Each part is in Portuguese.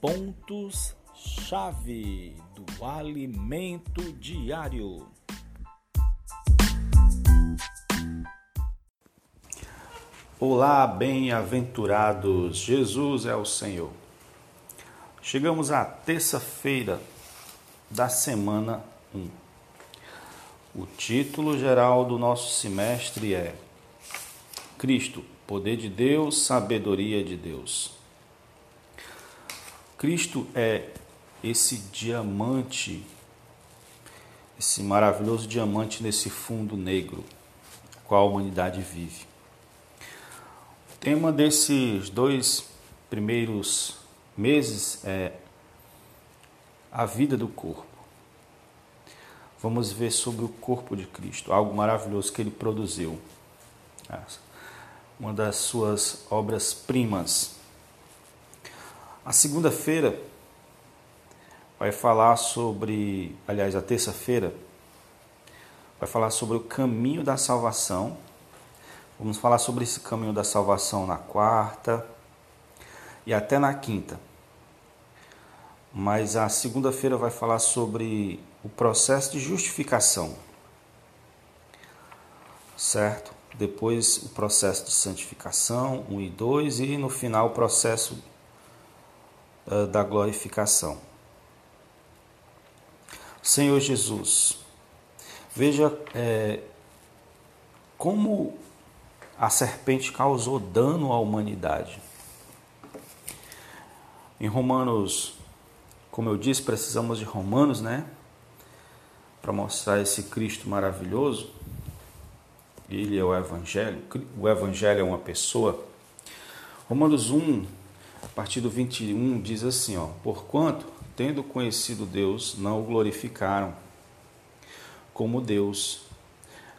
pontos-chave do alimento diário. Olá, bem-aventurados, Jesus é o Senhor. Chegamos à terça-feira da semana 1. O título geral do nosso semestre é Cristo, poder de Deus, sabedoria de Deus. Cristo é esse diamante, esse maravilhoso diamante nesse fundo negro, qual a humanidade vive. O tema desses dois primeiros meses é a vida do corpo. Vamos ver sobre o corpo de Cristo, algo maravilhoso que ele produziu. Uma das suas obras-primas. A segunda-feira vai falar sobre, aliás, a terça-feira vai falar sobre o caminho da salvação. Vamos falar sobre esse caminho da salvação na quarta e até na quinta. Mas a segunda-feira vai falar sobre o processo de justificação. Certo? Depois o processo de santificação, 1 e 2, e no final o processo uh, da glorificação. Senhor Jesus, veja é, como a serpente causou dano à humanidade. Em Romanos, como eu disse, precisamos de Romanos, né? Para mostrar esse Cristo maravilhoso. Ele é o Evangelho. O Evangelho é uma pessoa. Romanos 1, a partir do 21, diz assim: ó, Porquanto, tendo conhecido Deus, não o glorificaram como Deus,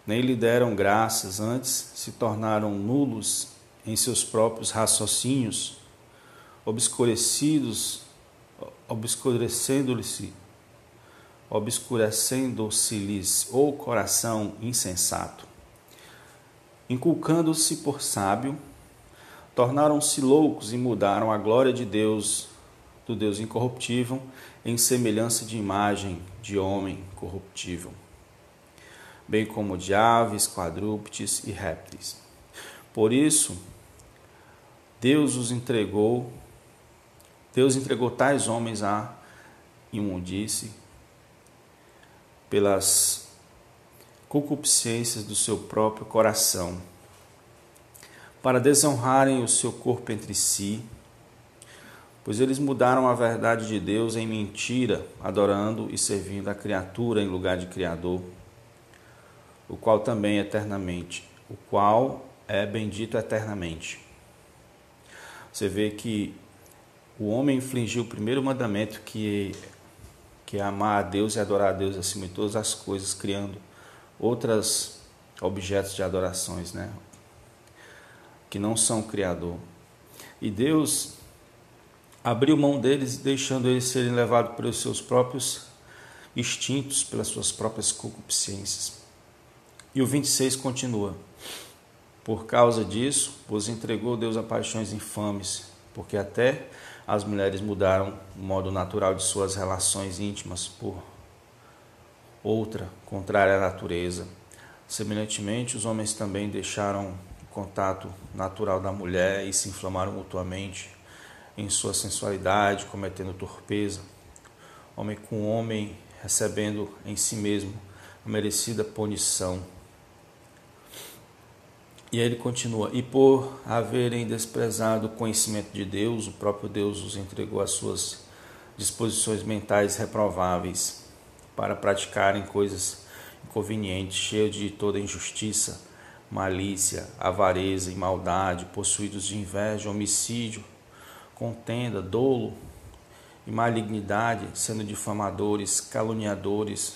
nem lhe deram graças, antes se tornaram nulos em seus próprios raciocínios, obscurecidos, obscurecendo-lhe obscurecendo-se-lhes o coração insensato, inculcando-se por sábio, tornaram-se loucos e mudaram a glória de Deus, do Deus incorruptível, em semelhança de imagem de homem corruptível, bem como de aves, quadrúpedes e répteis. Por isso, Deus os entregou, Deus entregou tais homens à imundície pelas concupiscências do seu próprio coração para desonrarem o seu corpo entre si, pois eles mudaram a verdade de Deus em mentira, adorando e servindo a criatura em lugar de Criador, o qual também eternamente, o qual é bendito eternamente. Você vê que o homem infligiu o primeiro mandamento que que é amar a Deus e adorar a Deus acima de todas as coisas, criando outros objetos de adorações, né? Que não são Criador. E Deus abriu mão deles, deixando eles serem levados pelos seus próprios instintos, pelas suas próprias concupiscências. E o 26 continua: Por causa disso, vos entregou Deus a paixões infames, porque até as mulheres mudaram o modo natural de suas relações íntimas por outra, contrária à natureza. Semelhantemente, os homens também deixaram contato natural da mulher e se inflamaram mutuamente em sua sensualidade, cometendo torpeza. Homem com homem recebendo em si mesmo a merecida punição. E aí ele continua: E por haverem desprezado o conhecimento de Deus, o próprio Deus os entregou às suas disposições mentais reprováveis para praticarem coisas inconvenientes, cheias de toda injustiça malícia, avareza e maldade, possuídos de inveja, homicídio, contenda, dolo e malignidade, sendo difamadores, caluniadores,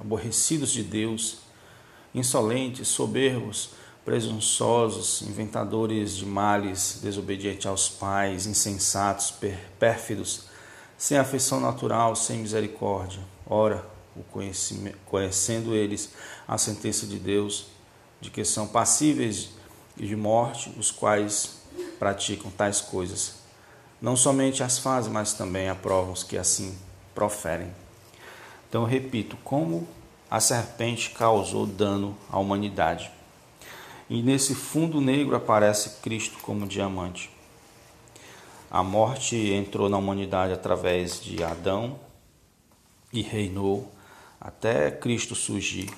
aborrecidos de Deus, insolentes, soberbos, presunçosos, inventadores de males, desobedientes aos pais, insensatos, pérfidos, sem afeição natural, sem misericórdia. Ora, conhecendo eles a sentença de Deus, de que são passíveis de morte os quais praticam tais coisas. Não somente as fazem, mas também aprovam os que assim proferem. Então, repito, como a serpente causou dano à humanidade. E nesse fundo negro aparece Cristo como diamante. A morte entrou na humanidade através de Adão e reinou até Cristo surgir.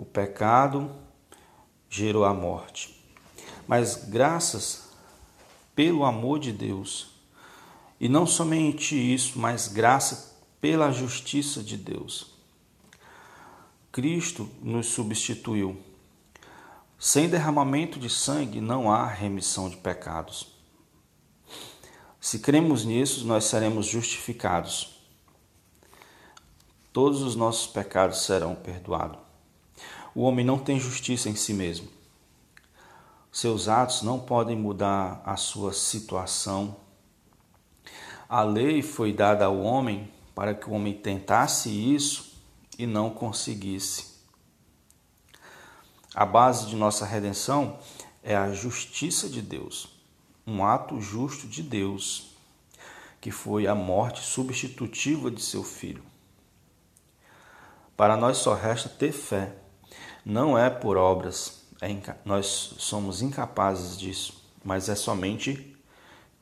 O pecado gerou a morte. Mas graças pelo amor de Deus, e não somente isso, mas graça pela justiça de Deus. Cristo nos substituiu. Sem derramamento de sangue não há remissão de pecados. Se cremos nisso, nós seremos justificados. Todos os nossos pecados serão perdoados. O homem não tem justiça em si mesmo. Seus atos não podem mudar a sua situação. A lei foi dada ao homem para que o homem tentasse isso e não conseguisse. A base de nossa redenção é a justiça de Deus, um ato justo de Deus, que foi a morte substitutiva de seu filho. Para nós só resta ter fé, não é por obras, é nós somos incapazes disso, mas é somente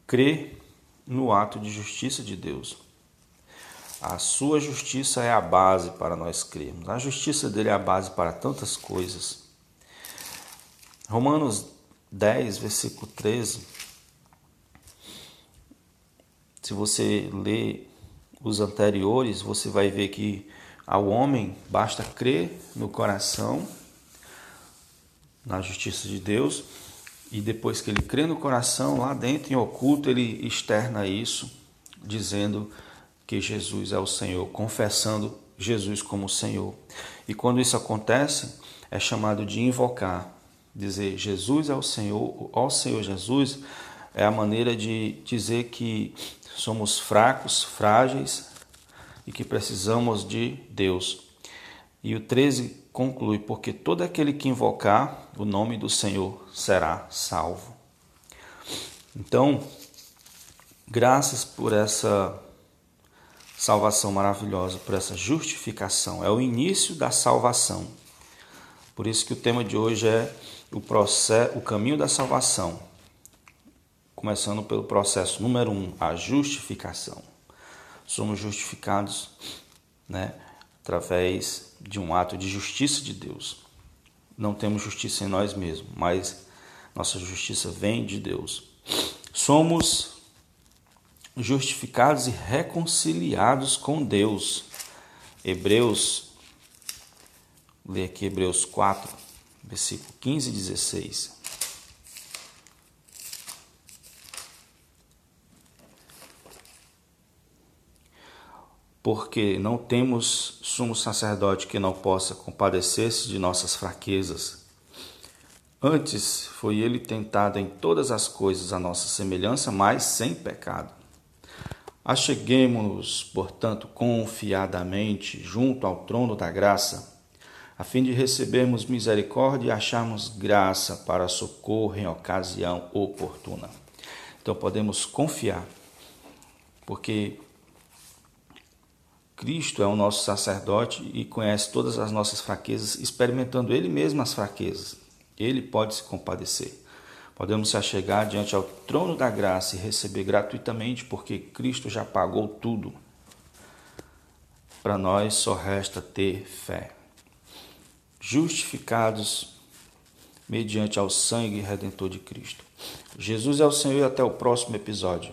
crer no ato de justiça de Deus. A sua justiça é a base para nós crermos. A justiça dele é a base para tantas coisas. Romanos 10, versículo 13. Se você ler os anteriores, você vai ver que ao homem basta crer no coração na justiça de Deus, e depois que ele crê no coração, lá dentro, em oculto, ele externa isso, dizendo que Jesus é o Senhor, confessando Jesus como Senhor. E quando isso acontece, é chamado de invocar, dizer Jesus é o Senhor, ó Senhor Jesus, é a maneira de dizer que somos fracos, frágeis e que precisamos de Deus. E o 13 conclui: Porque todo aquele que invocar o nome do Senhor será salvo. Então, graças por essa salvação maravilhosa, por essa justificação. É o início da salvação. Por isso que o tema de hoje é o, processo, o caminho da salvação. Começando pelo processo número um, a justificação. Somos justificados né, através de um ato de justiça de Deus. Não temos justiça em nós mesmos, mas nossa justiça vem de Deus. Somos justificados e reconciliados com Deus. Hebreus, lê aqui Hebreus 4, versículo 15 e 16. Porque não temos sumo sacerdote que não possa compadecer-se de nossas fraquezas. Antes foi ele tentado em todas as coisas a nossa semelhança, mas sem pecado. Acheguemos-nos, portanto, confiadamente junto ao trono da graça, a fim de recebermos misericórdia e acharmos graça para socorro em ocasião oportuna. Então podemos confiar, porque Cristo é o nosso sacerdote e conhece todas as nossas fraquezas, experimentando Ele mesmo as fraquezas. Ele pode se compadecer. Podemos se achegar diante ao trono da graça e receber gratuitamente, porque Cristo já pagou tudo. Para nós só resta ter fé. Justificados mediante ao sangue redentor de Cristo. Jesus é o Senhor e até o próximo episódio.